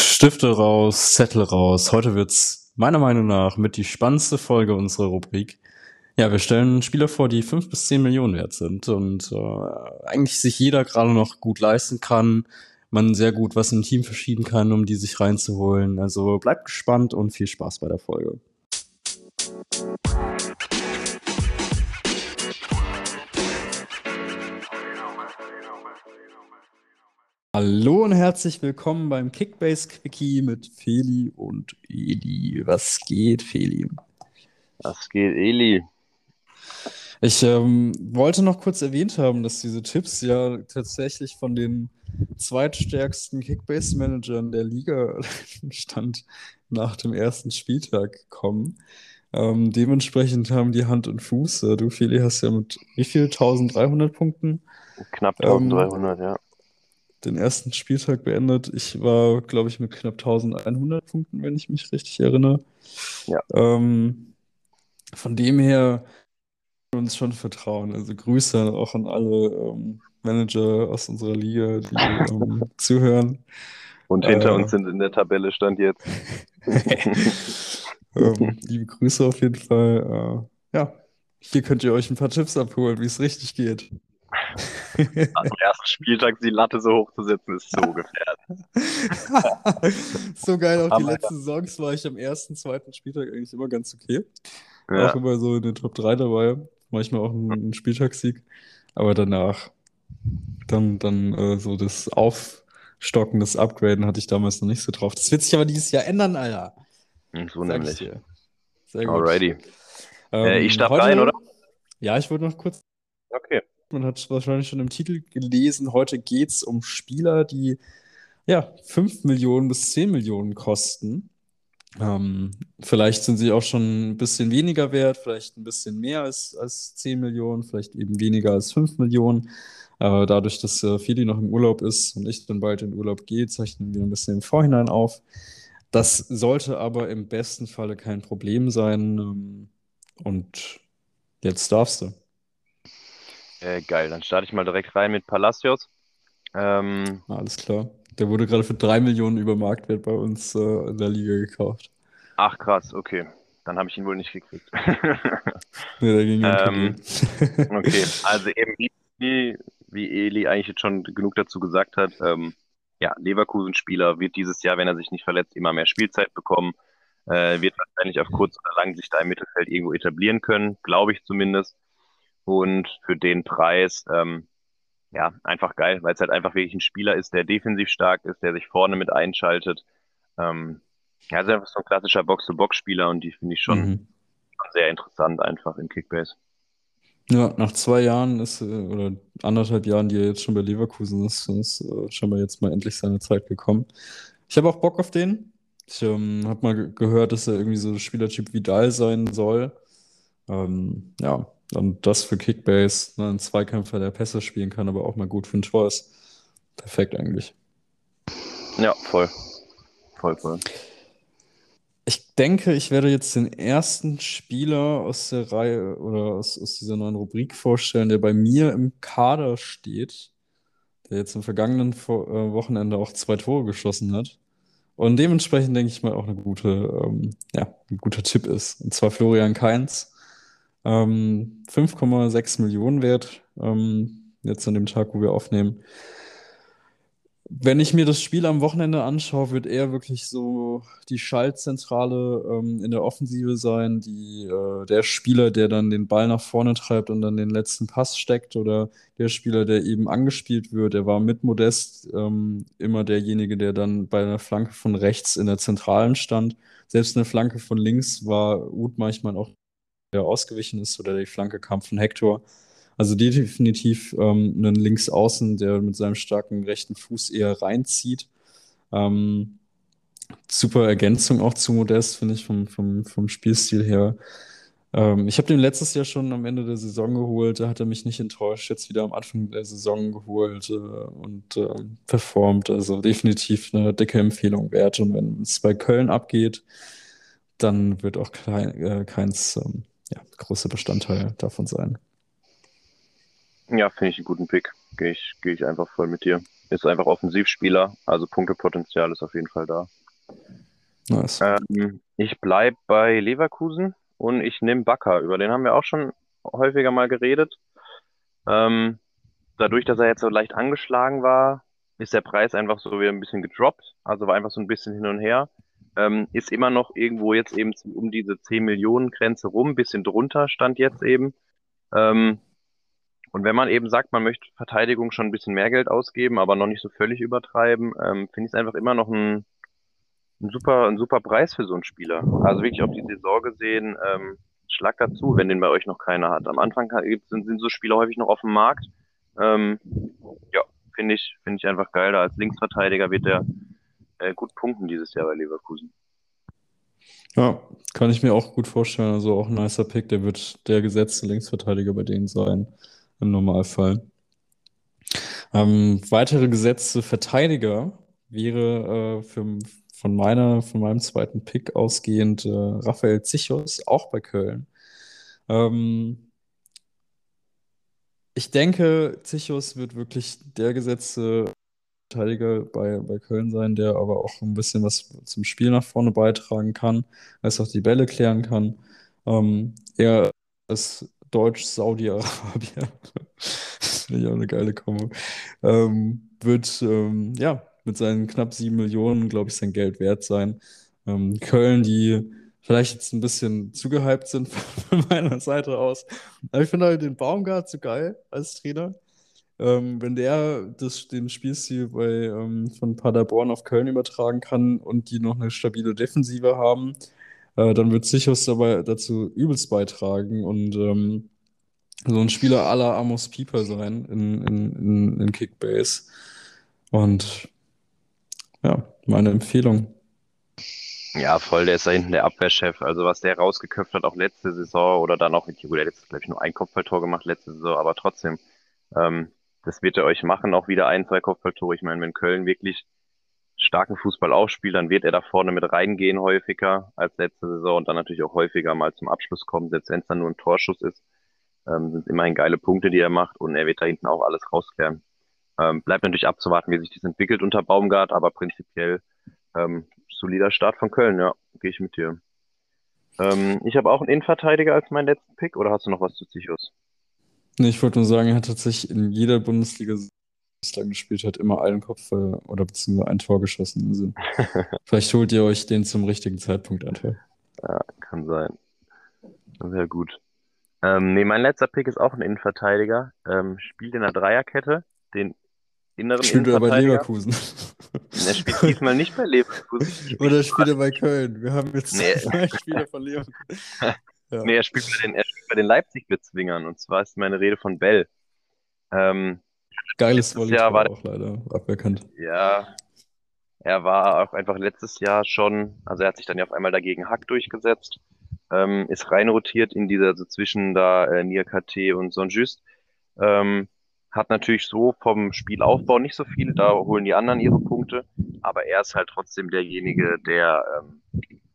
Stifte raus, Zettel raus. Heute wird's meiner Meinung nach mit die spannendste Folge unserer Rubrik. Ja, wir stellen Spieler vor, die fünf bis zehn Millionen wert sind und äh, eigentlich sich jeder gerade noch gut leisten kann, man sehr gut was im Team verschieben kann, um die sich reinzuholen. Also bleibt gespannt und viel Spaß bei der Folge. Hallo und herzlich willkommen beim Kickbase Quickie mit Feli und Eli. Was geht, Feli? Was geht, Eli? Ich ähm, wollte noch kurz erwähnt haben, dass diese Tipps ja tatsächlich von den zweitstärksten Kickbase-Managern der Liga stand nach dem ersten Spieltag kommen. Ähm, dementsprechend haben die Hand und Fuß. Du, Feli, hast ja mit wie viel? 1300 Punkten? Knapp 1300, ähm, ja den ersten Spieltag beendet. Ich war, glaube ich, mit knapp 1100 Punkten, wenn ich mich richtig erinnere. Ja. Ähm, von dem her uns schon vertrauen. Also Grüße auch an alle ähm, Manager aus unserer Liga, die ähm, zuhören. Und hinter äh, uns sind in der Tabelle stand jetzt. ähm, liebe Grüße auf jeden Fall. Äh, ja, hier könnt ihr euch ein paar Tipps abholen, wie es richtig geht. Am ersten Spieltag die Latte so hoch zu setzen, ist so gefährlich. so geil, auch die letzten Saisons war ich am ersten, zweiten Spieltag eigentlich immer ganz okay. Ja. Auch immer so in den Top 3 dabei. Manchmal auch einen Spieltagssieg. Aber danach, dann, dann äh, so das Aufstocken, das Upgraden hatte ich damals noch nicht so drauf. Das wird sich aber dieses Jahr ändern, Alter. So nämlich. Sehr gut. Alrighty. Ähm, äh, ich starte rein, oder? Ja, ich wollte noch kurz. Man hat wahrscheinlich schon im Titel gelesen. Heute geht es um Spieler, die ja 5 Millionen bis 10 Millionen kosten. Ähm, vielleicht sind sie auch schon ein bisschen weniger wert, vielleicht ein bisschen mehr als, als 10 Millionen, vielleicht eben weniger als 5 Millionen. Äh, dadurch, dass äh, Fili noch im Urlaub ist und ich dann bald in Urlaub gehe, zeichnen wir ein bisschen im Vorhinein auf. Das sollte aber im besten Falle kein Problem sein. Ähm, und jetzt darfst du. Äh, geil, dann starte ich mal direkt rein mit Palacios. Ähm, Alles klar. Der wurde gerade für 3 Millionen über Marktwert bei uns äh, in der Liga gekauft. Ach krass, okay. Dann habe ich ihn wohl nicht gekriegt. nee, der ging ähm, Okay, also eben wie, wie Eli eigentlich jetzt schon genug dazu gesagt hat, ähm, ja, Leverkusen-Spieler wird dieses Jahr, wenn er sich nicht verletzt, immer mehr Spielzeit bekommen, äh, wird wahrscheinlich auf kurz oder lang sich da im Mittelfeld irgendwo etablieren können, glaube ich zumindest. Und für den Preis, ähm, ja, einfach geil, weil es halt einfach wirklich ein Spieler ist, der defensiv stark ist, der sich vorne mit einschaltet. Ähm, ja, ist einfach so ein klassischer Box-to-Box-Spieler und die finde ich schon, mhm. sehr interessant einfach in Kickbase. Ja, nach zwei Jahren ist, äh, oder anderthalb Jahren, die er jetzt schon bei Leverkusen ist, ist schon mal jetzt mal endlich seine Zeit gekommen. Ich habe auch Bock auf den. Ich ähm, habe mal gehört, dass er irgendwie so Spielertyp Vidal sein soll. Ähm, ja, und das für Kickbase, ne, ein Zweikämpfer, der Pässe spielen kann, aber auch mal gut für ein Tor ist. Perfekt eigentlich. Ja, voll. Voll, voll. Ich denke, ich werde jetzt den ersten Spieler aus der Reihe oder aus, aus dieser neuen Rubrik vorstellen, der bei mir im Kader steht, der jetzt im vergangenen äh, Wochenende auch zwei Tore geschossen hat. Und dementsprechend denke ich mal auch eine gute, ähm, ja, ein guter Tipp ist. Und zwar Florian Kainz. Ähm, 5,6 Millionen wert, ähm, jetzt an dem Tag, wo wir aufnehmen. Wenn ich mir das Spiel am Wochenende anschaue, wird er wirklich so die Schaltzentrale ähm, in der Offensive sein, die, äh, der Spieler, der dann den Ball nach vorne treibt und dann den letzten Pass steckt oder der Spieler, der eben angespielt wird. Er war mit Modest ähm, immer derjenige, der dann bei einer Flanke von rechts in der Zentralen stand. Selbst eine Flanke von links war Uth manchmal auch der ausgewichen ist oder die Flanke kam von Hector. Also definitiv ähm, einen Linksaußen, der mit seinem starken rechten Fuß eher reinzieht. Ähm, super Ergänzung auch zu Modest, finde ich, vom, vom, vom Spielstil her. Ähm, ich habe den letztes Jahr schon am Ende der Saison geholt, da hat er mich nicht enttäuscht, jetzt wieder am Anfang der Saison geholt äh, und äh, performt. Also definitiv eine dicke Empfehlung wert. Und wenn es bei Köln abgeht, dann wird auch kein, äh, keins ähm, ja, großer Bestandteil davon sein. Ja, finde ich einen guten Pick. Gehe ich, geh ich einfach voll mit dir. ist einfach Offensivspieler, also Punktepotenzial ist auf jeden Fall da. Nice. Ähm, ich bleibe bei Leverkusen und ich nehme Bakker. Über den haben wir auch schon häufiger mal geredet. Ähm, dadurch, dass er jetzt so leicht angeschlagen war, ist der Preis einfach so wieder ein bisschen gedroppt. Also war einfach so ein bisschen hin und her. Ähm, ist immer noch irgendwo jetzt eben um diese 10 Millionen Grenze rum, bisschen drunter stand jetzt eben. Ähm, und wenn man eben sagt, man möchte Verteidigung schon ein bisschen mehr Geld ausgeben, aber noch nicht so völlig übertreiben, ähm, finde ich es einfach immer noch ein, ein, super, ein super Preis für so einen Spieler. Also wirklich auf die Saison gesehen, ähm, schlag dazu, wenn den bei euch noch keiner hat. Am Anfang sind, sind so Spieler häufig noch auf dem Markt. Ähm, ja, finde ich, finde ich einfach geil. Als Linksverteidiger wird der äh, gut punkten dieses Jahr bei Leverkusen. Ja, kann ich mir auch gut vorstellen. Also auch ein nicer Pick. Der wird der gesetzte Linksverteidiger bei denen sein, im Normalfall. Ähm, weitere gesetzte Verteidiger wäre äh, für, von, meiner, von meinem zweiten Pick ausgehend äh, Raphael Zichos, auch bei Köln. Ähm, ich denke, Zichos wird wirklich der gesetzte Verteidiger bei, bei Köln sein, der aber auch ein bisschen was zum Spiel nach vorne beitragen kann, als auch die Bälle klären kann. Ähm, er ist Deutsch-Saudi-Arabier. Finde ich auch eine geile Kombo. Ähm, wird ähm, ja mit seinen knapp sieben Millionen, glaube ich, sein Geld wert sein. Ähm, Köln, die vielleicht jetzt ein bisschen zugehypt sind von meiner Seite aus. Aber ich finde halt den Baumgart so geil als Trainer. Ähm, wenn der das, den Spielstil bei, ähm, von Paderborn auf Köln übertragen kann und die noch eine stabile Defensive haben, äh, dann wird Sichos dabei dazu übelst beitragen und ähm, so ein Spieler aller Amos Pieper sein in, in, in, in Kickbase. Und ja, meine Empfehlung. Ja, voll, der ist da hinten der Abwehrchef. Also was der rausgeköpft hat, auch letzte Saison oder dann auch, gut, er hat jetzt, glaube ich, nur ein Kopfballtor gemacht letzte Saison, aber trotzdem, ähm, das wird er euch machen, auch wieder ein, zwei Kopfballtore. Ich meine, wenn Köln wirklich starken Fußball aufspielt, dann wird er da vorne mit reingehen häufiger als letzte Saison und dann natürlich auch häufiger mal zum Abschluss kommen, selbst wenn es dann nur ein Torschuss ist. Ähm, sind immerhin geile Punkte, die er macht und er wird da hinten auch alles rausklären. Ähm, bleibt natürlich abzuwarten, wie sich das entwickelt unter Baumgart, aber prinzipiell ähm, solider Start von Köln, ja, gehe ich mit dir. Ähm, ich habe auch einen Innenverteidiger als meinen letzten Pick oder hast du noch was zu Zichos? Nee, ich wollte nur sagen, er hat tatsächlich in jeder Bundesliga, die bislang gespielt hat, immer einen Kopf oder beziehungsweise ein Tor geschossen. Also vielleicht holt ihr euch den zum richtigen Zeitpunkt einfach. Ja, kann sein. Sehr gut. Ähm, nee, mein letzter Pick ist auch ein Innenverteidiger. Ähm, spielt in der Dreierkette, den inneren Spielt er bei Leverkusen. Er spielt diesmal nicht bei Leverkusen. Oder spielt er bei Köln? Wir haben jetzt nee. zwei Spieler von Leverkusen. Ja. Nee, er spielt bei den, er spielt bei den Leipzig-Blitzwingern. Und zwar ist meine Rede von Bell. Ähm, Geiles Volley Jahr war auch leider aberkannt. Ja, er war auch einfach letztes Jahr schon, also er hat sich dann ja auf einmal dagegen Hack durchgesetzt, ähm, ist reinrotiert in dieser, so zwischen da äh, Niakate und Sonjust. Ähm, hat natürlich so vom Spielaufbau nicht so viele, da holen die anderen ihre Punkte, aber er ist halt trotzdem derjenige, der ähm,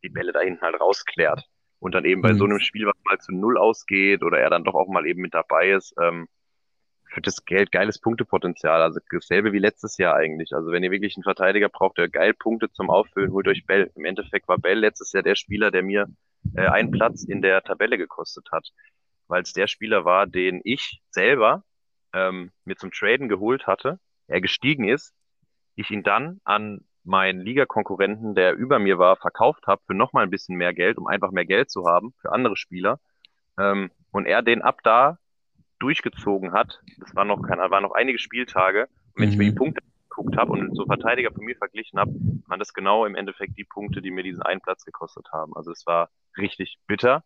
die Bälle da hinten halt rausklärt. Und dann eben bei mhm. so einem Spiel, was mal zu Null ausgeht oder er dann doch auch mal eben mit dabei ist, ähm, für das Geld geiles Punktepotenzial. Also dasselbe wie letztes Jahr eigentlich. Also wenn ihr wirklich einen Verteidiger braucht, der geil Punkte zum Auffüllen, holt euch Bell. Im Endeffekt war Bell letztes Jahr der Spieler, der mir äh, einen Platz in der Tabelle gekostet hat. Weil es der Spieler war, den ich selber ähm, mir zum Traden geholt hatte, er gestiegen ist, ich ihn dann an meinen Ligakonkurrenten, der über mir war, verkauft habe für nochmal ein bisschen mehr Geld, um einfach mehr Geld zu haben für andere Spieler. Ähm, und er den ab da durchgezogen hat. Das waren noch, keine, waren noch einige Spieltage. Und wenn mhm. ich mir die mhm. Punkte geguckt habe und so Verteidiger von mir verglichen habe, waren das genau im Endeffekt die Punkte, die mir diesen einen Platz gekostet haben. Also es war richtig bitter.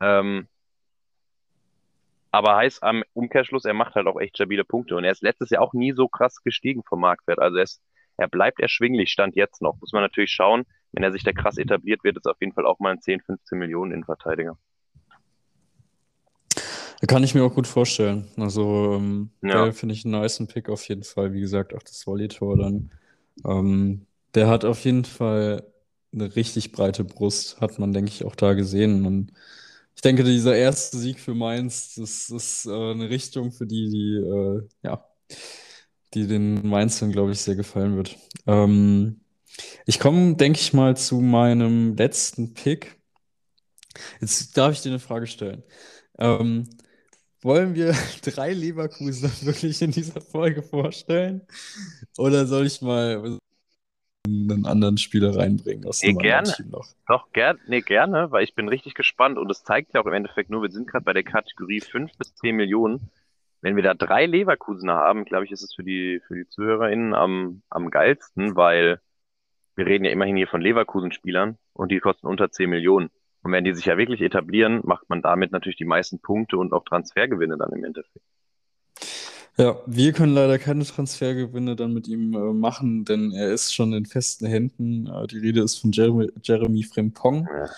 Ähm, aber heißt am Umkehrschluss, er macht halt auch echt stabile Punkte. Und er ist letztes Jahr auch nie so krass gestiegen vom Marktwert. Also er ist er bleibt erschwinglich, stand jetzt noch. Muss man natürlich schauen. Wenn er sich da krass etabliert, wird es auf jeden Fall auch mal ein 10, 15 Millionen Innenverteidiger. Kann ich mir auch gut vorstellen. Also, ähm, ja. finde ich einen nice Pick auf jeden Fall. Wie gesagt, auch das Volley-Tor dann. Ähm, der hat auf jeden Fall eine richtig breite Brust, hat man, denke ich, auch da gesehen. Und ich denke, dieser erste Sieg für Mainz, das ist äh, eine Richtung, für die, die äh, ja, die den Mainzern, glaube ich, sehr gefallen wird. Ähm, ich komme, denke ich mal, zu meinem letzten Pick. Jetzt darf ich dir eine Frage stellen. Ähm, wollen wir drei Leverkusen wirklich in dieser Folge vorstellen? Oder soll ich mal einen anderen Spieler reinbringen aus nee, gerne. noch? Doch, ger nee, gerne, weil ich bin richtig gespannt und es zeigt ja auch im Endeffekt nur, wir sind gerade bei der Kategorie 5 bis 10 Millionen. Wenn wir da drei Leverkusener haben, glaube ich, ist es für die, für die ZuhörerInnen am, am geilsten, weil wir reden ja immerhin hier von Leverkusen-Spielern und die kosten unter 10 Millionen. Und wenn die sich ja wirklich etablieren, macht man damit natürlich die meisten Punkte und auch Transfergewinne dann im Endeffekt. Ja, wir können leider keine Transfergewinne dann mit ihm äh, machen, denn er ist schon in festen Händen. Äh, die Rede ist von Jeremy, Jeremy Frempong. Ja.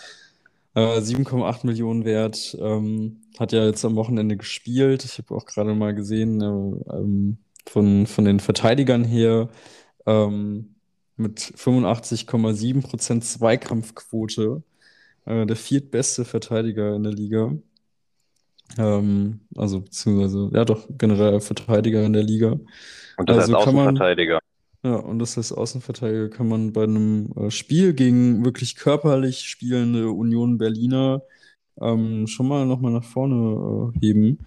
Äh, 7,8 Millionen wert. Ähm, hat ja jetzt am Wochenende gespielt. Ich habe auch gerade mal gesehen, äh, ähm, von, von den Verteidigern her ähm, mit 85,7% Zweikampfquote äh, der viertbeste Verteidiger in der Liga. Ähm, also beziehungsweise, ja doch, generell Verteidiger in der Liga. Und das also heißt Außenverteidiger. Ja, und das heißt Außenverteidiger kann man bei einem äh, Spiel gegen wirklich körperlich spielende Union Berliner ähm, schon mal nochmal nach vorne äh, heben.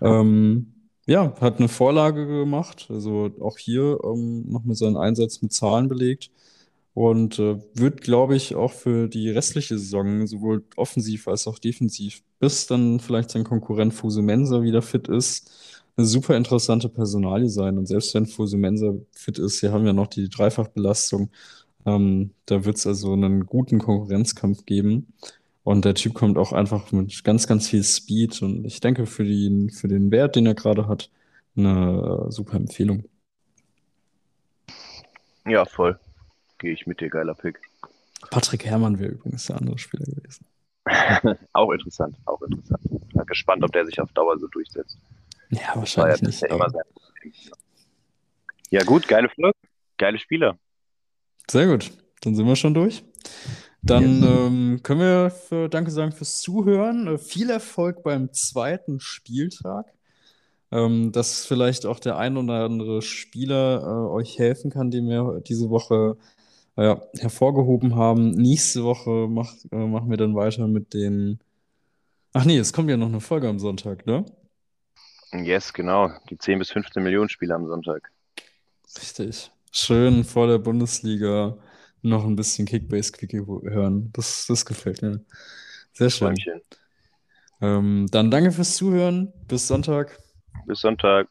Ähm, ja, hat eine Vorlage gemacht, also auch hier ähm, nochmal seinen Einsatz mit Zahlen belegt. Und äh, wird, glaube ich, auch für die restliche Saison, sowohl offensiv als auch defensiv, bis dann vielleicht sein Konkurrent Fusumensa wieder fit ist, eine super interessante Personalie sein. Und selbst wenn Fusumensa fit ist, wir haben ja noch die Dreifachbelastung, ähm, da wird es also einen guten Konkurrenzkampf geben. Und der Typ kommt auch einfach mit ganz, ganz viel Speed. Und ich denke, für, die, für den Wert, den er gerade hat, eine super Empfehlung. Ja, voll gehe ich mit dir, geiler Pick. Patrick Herrmann wäre übrigens der andere Spieler gewesen. auch interessant, auch interessant. Bin gespannt, ob der sich auf Dauer so durchsetzt. Ja, wahrscheinlich ja nicht. Ja, ja, gut, geile Folge, geile Spieler. Sehr gut, dann sind wir schon durch. Dann ähm, können wir für, Danke sagen fürs Zuhören. Äh, viel Erfolg beim zweiten Spieltag ähm, dass vielleicht auch der ein oder andere Spieler äh, euch helfen kann, den wir diese Woche äh, hervorgehoben haben. Nächste Woche mach, äh, machen wir dann weiter mit den. Ach nee, es kommt ja noch eine Folge am Sonntag, ne? Yes, genau. Die 10 bis 15 Millionen Spieler am Sonntag. Richtig. Schön vor der Bundesliga noch ein bisschen Kickbase-Quickie hören. Das, das gefällt mir. Sehr schön. Ähm, dann danke fürs Zuhören. Bis Sonntag. Bis Sonntag.